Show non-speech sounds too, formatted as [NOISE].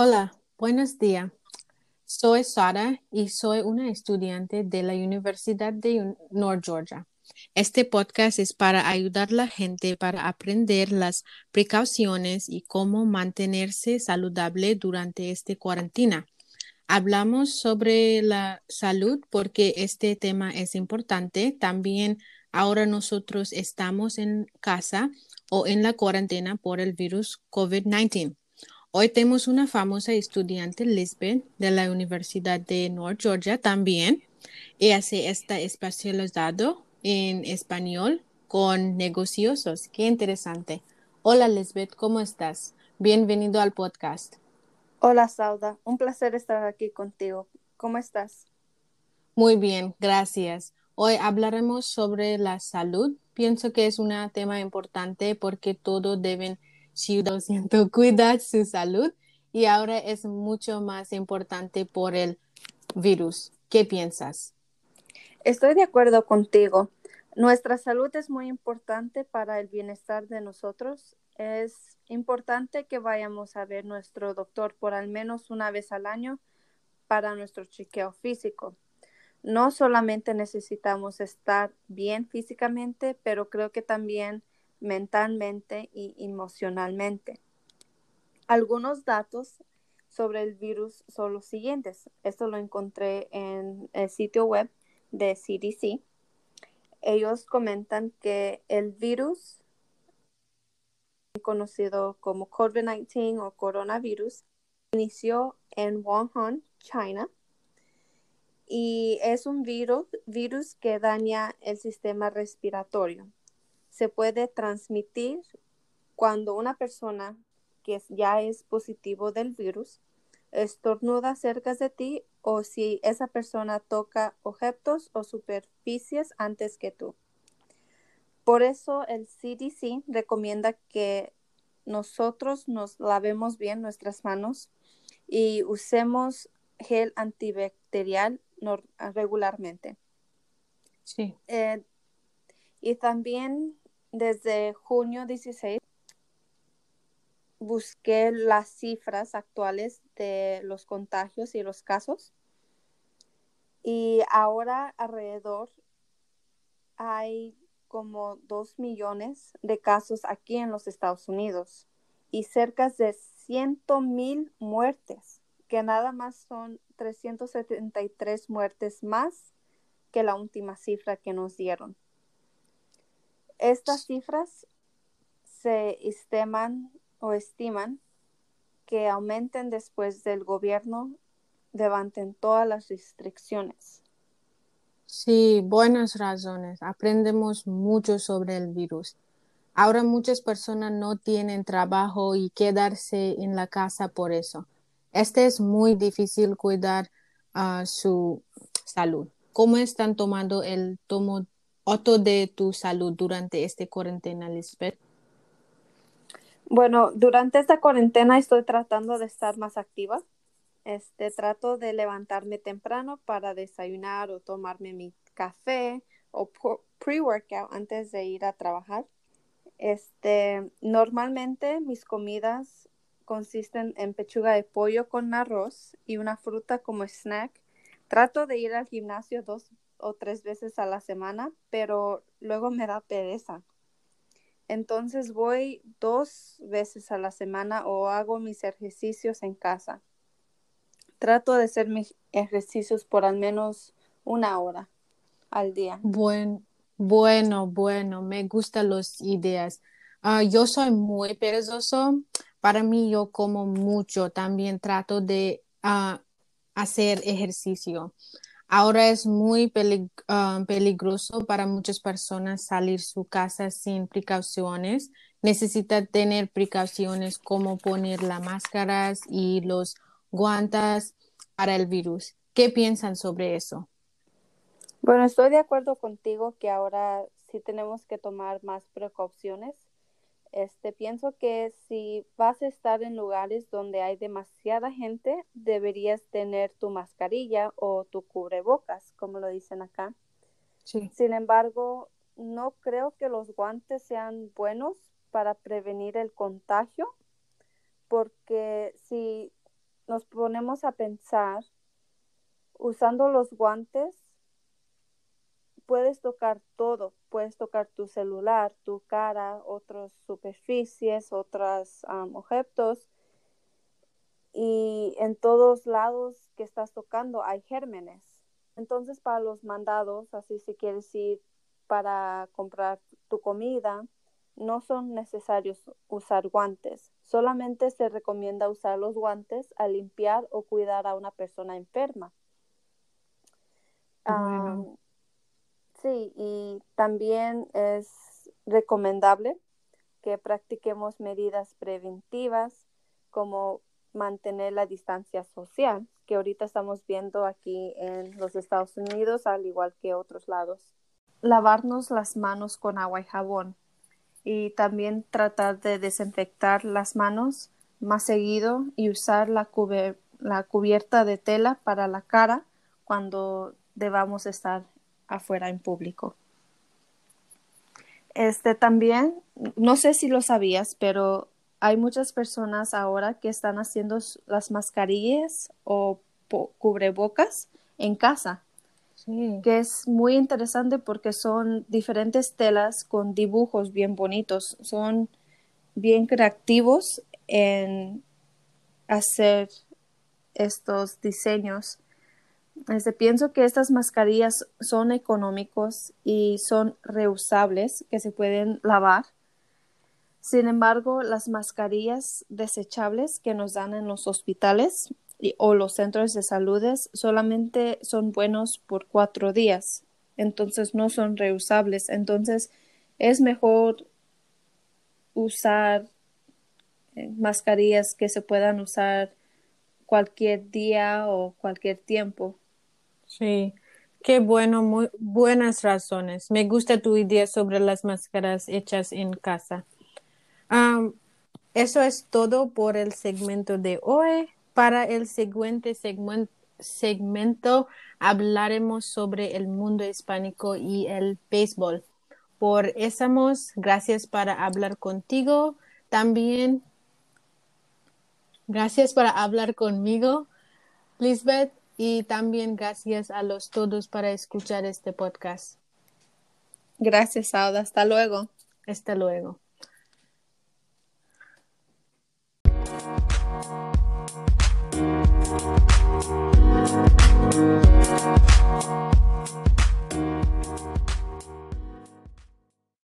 Hola, buenos días. Soy Sara y soy una estudiante de la Universidad de North Georgia. Este podcast es para ayudar a la gente para aprender las precauciones y cómo mantenerse saludable durante esta cuarentena. Hablamos sobre la salud porque este tema es importante. También ahora nosotros estamos en casa o en la cuarentena por el virus COVID-19. Hoy tenemos una famosa estudiante, Lisbeth, de la Universidad de North Georgia también. Ella se está especializado en español con negociosos. Qué interesante. Hola, Lisbeth, ¿cómo estás? Bienvenido al podcast. Hola, Sauda. Un placer estar aquí contigo. ¿Cómo estás? Muy bien, gracias. Hoy hablaremos sobre la salud. Pienso que es un tema importante porque todos deben [LAUGHS] siento cuidar su salud y ahora es mucho más importante por el virus. ¿Qué piensas? Estoy de acuerdo contigo. Nuestra salud es muy importante para el bienestar de nosotros. Es importante que vayamos a ver nuestro doctor por al menos una vez al año para nuestro chequeo físico. No solamente necesitamos estar bien físicamente, pero creo que también mentalmente y emocionalmente. Algunos datos sobre el virus son los siguientes. Esto lo encontré en el sitio web de CDC. Ellos comentan que el virus conocido como COVID-19 o coronavirus inició en Wuhan, China, y es un virus, virus que daña el sistema respiratorio se puede transmitir cuando una persona que ya es positivo del virus estornuda cerca de ti o si esa persona toca objetos o superficies antes que tú. Por eso el CDC recomienda que nosotros nos lavemos bien nuestras manos y usemos gel antibacterial regularmente. Sí. Eh, y también desde junio 16 busqué las cifras actuales de los contagios y los casos. Y ahora alrededor hay como dos millones de casos aquí en los Estados Unidos y cerca de ciento mil muertes, que nada más son 373 muertes más que la última cifra que nos dieron. Estas cifras se estiman o estiman que aumenten después del gobierno levanten todas las restricciones. Sí, buenas razones. Aprendemos mucho sobre el virus. Ahora muchas personas no tienen trabajo y quedarse en la casa por eso. Este es muy difícil cuidar a su salud. ¿Cómo están tomando el tomo otro de tu salud durante esta cuarentena, Lisbeth? Bueno, durante esta cuarentena estoy tratando de estar más activa. Este, trato de levantarme temprano para desayunar o tomarme mi café o pre-workout antes de ir a trabajar. Este, normalmente mis comidas consisten en pechuga de pollo con arroz y una fruta como snack. Trato de ir al gimnasio dos o tres veces a la semana, pero luego me da pereza. Entonces voy dos veces a la semana o hago mis ejercicios en casa. Trato de hacer mis ejercicios por al menos una hora al día. Bueno, bueno, bueno, me gustan las ideas. Ah, yo soy muy perezoso. Para mí, yo como mucho. También trato de ah, hacer ejercicio. Ahora es muy ah, peligroso para muchas personas salir su casa sin precauciones. Necesita tener precauciones como poner las máscaras y los guantes para el virus. ¿Qué piensan sobre eso? Bueno, estoy de acuerdo contigo que ahora sí tenemos que tomar más precauciones este, pienso que si vas a estar en lugares donde hay demasiada gente, deberías tener tu mascarilla o tu cubrebocas, como lo dicen acá. Sin embargo, no creo que los guantes sean buenos para prevenir el contagio, porque si nos ponemos a pensar, usando los guantes, puedes tocar todo, puedes tocar tu celular, tu cara, otras superficies, otros objetos. Y en todos lados que estás tocando hay gérmenes. Entonces, para los mandados, así si quieres ir para comprar tu comida, no son necesarios usar guantes. Solamente se recomienda usar los guantes al limpiar o cuidar a una persona enferma. Sí, y también es recomendable que practiquemos medidas preventivas como mantener la distancia social, que ahorita estamos viendo aquí en los Estados Unidos, al igual que otros lados. Lavarnos las manos con agua y jabón y también tratar de desinfectar las manos más seguido y usar la, la cubierta de tela para la cara cuando debamos estar afuera en público. Este también, no sé si lo sabías, pero hay muchas personas ahora que están haciendo las mascarillas o cubrebocas en casa que es muy interesante porque son diferentes telas con dibujos bien bonitos, son bien creativos en hacer estos diseños. Este, pienso que estas mascarillas son económicos y son reusables, que se pueden lavar. Sin embargo, las mascarillas desechables que nos dan en los hospitales o los centros de salud solamente son buenos por cuatro días, entonces no son reusables. Entonces es mejor usar eh, mascarillas que se puedan usar cualquier día o cualquier tiempo. Sí, qué bueno, muy buenas razones. Me gusta tu idea sobre las máscaras hechas en casa. eso es todo por el segmento de hoy. Para el siguiente segmento, hablaremos sobre el mundo hispánico y el béisbol. Por eso, gracias para hablar contigo. También, gracias para hablar conmigo, Lisbeth, y también gracias a los todos para escuchar este podcast. Gracias, Sauda. Hasta luego. Hasta luego.